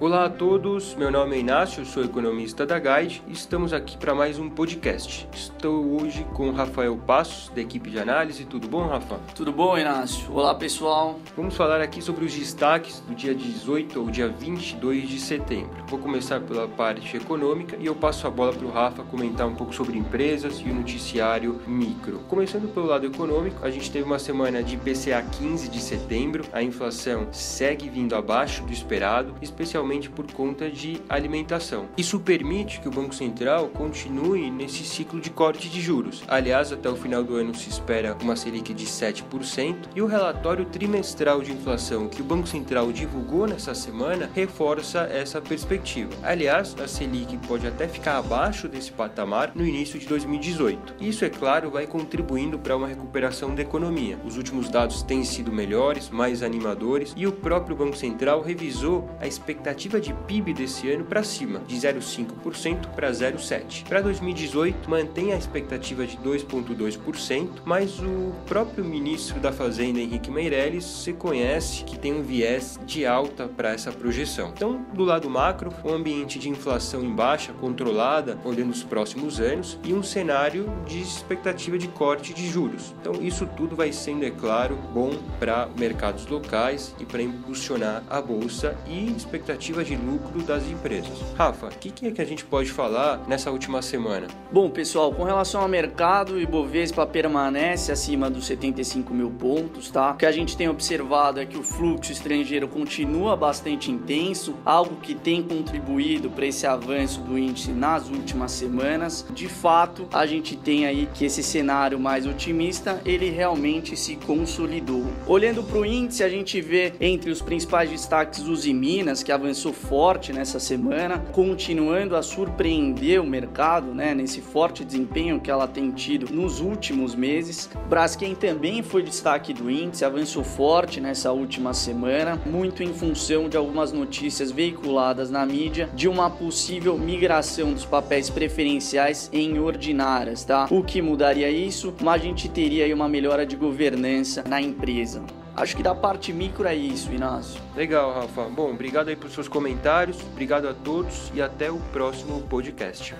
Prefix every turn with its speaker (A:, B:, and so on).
A: Olá a todos, meu nome é Inácio, sou economista da Guide e estamos aqui para mais um podcast. Estou hoje com Rafael Passos, da equipe de análise. Tudo bom, Rafa?
B: Tudo bom, Inácio? Olá, pessoal.
A: Vamos falar aqui sobre os destaques do dia 18 ao dia 22 de setembro. Vou começar pela parte econômica e eu passo a bola para o Rafa comentar um pouco sobre empresas e o noticiário micro. Começando pelo lado econômico, a gente teve uma semana de IPCA 15 de setembro, a inflação segue vindo abaixo do esperado, especialmente principalmente por conta de alimentação. Isso permite que o Banco Central continue nesse ciclo de corte de juros. Aliás, até o final do ano se espera uma Selic de 7% e o relatório trimestral de inflação que o Banco Central divulgou nessa semana reforça essa perspectiva. Aliás, a Selic pode até ficar abaixo desse patamar no início de 2018. Isso, é claro, vai contribuindo para uma recuperação da economia. Os últimos dados têm sido melhores, mais animadores e o próprio Banco Central revisou a expectativa expectativa de PIB desse ano para cima, de 0,5% para 0,7%. Para 2018, mantém a expectativa de 2,2%, mas o próprio ministro da Fazenda, Henrique Meirelles, se conhece que tem um viés de alta para essa projeção. Então, do lado macro, um ambiente de inflação em baixa, controlada, olhando os próximos anos, e um cenário de expectativa de corte de juros. Então, isso tudo vai sendo, é claro, bom para mercados locais e para impulsionar a bolsa e expectativa expectativa de lucro das empresas. Rafa, o que, que, é que a gente pode falar nessa última semana?
B: Bom, pessoal, com relação ao mercado, o Ibovespa permanece acima dos 75 mil pontos, tá? O que a gente tem observado é que o fluxo estrangeiro continua bastante intenso, algo que tem contribuído para esse avanço do índice nas últimas semanas. De fato, a gente tem aí que esse cenário mais otimista, ele realmente se consolidou. Olhando para o índice, a gente vê entre os principais destaques os Minas, que avançou começou forte nessa semana, continuando a surpreender o mercado, né, nesse forte desempenho que ela tem tido nos últimos meses. Braskem também foi destaque do índice, avançou forte nessa última semana, muito em função de algumas notícias veiculadas na mídia de uma possível migração dos papéis preferenciais em ordinárias, tá? O que mudaria isso? Mas a gente teria aí uma melhora de governança na empresa. Acho que da parte micro é isso, Inácio.
A: Legal, Rafa. Bom, obrigado aí pelos seus comentários, obrigado a todos e até o próximo podcast.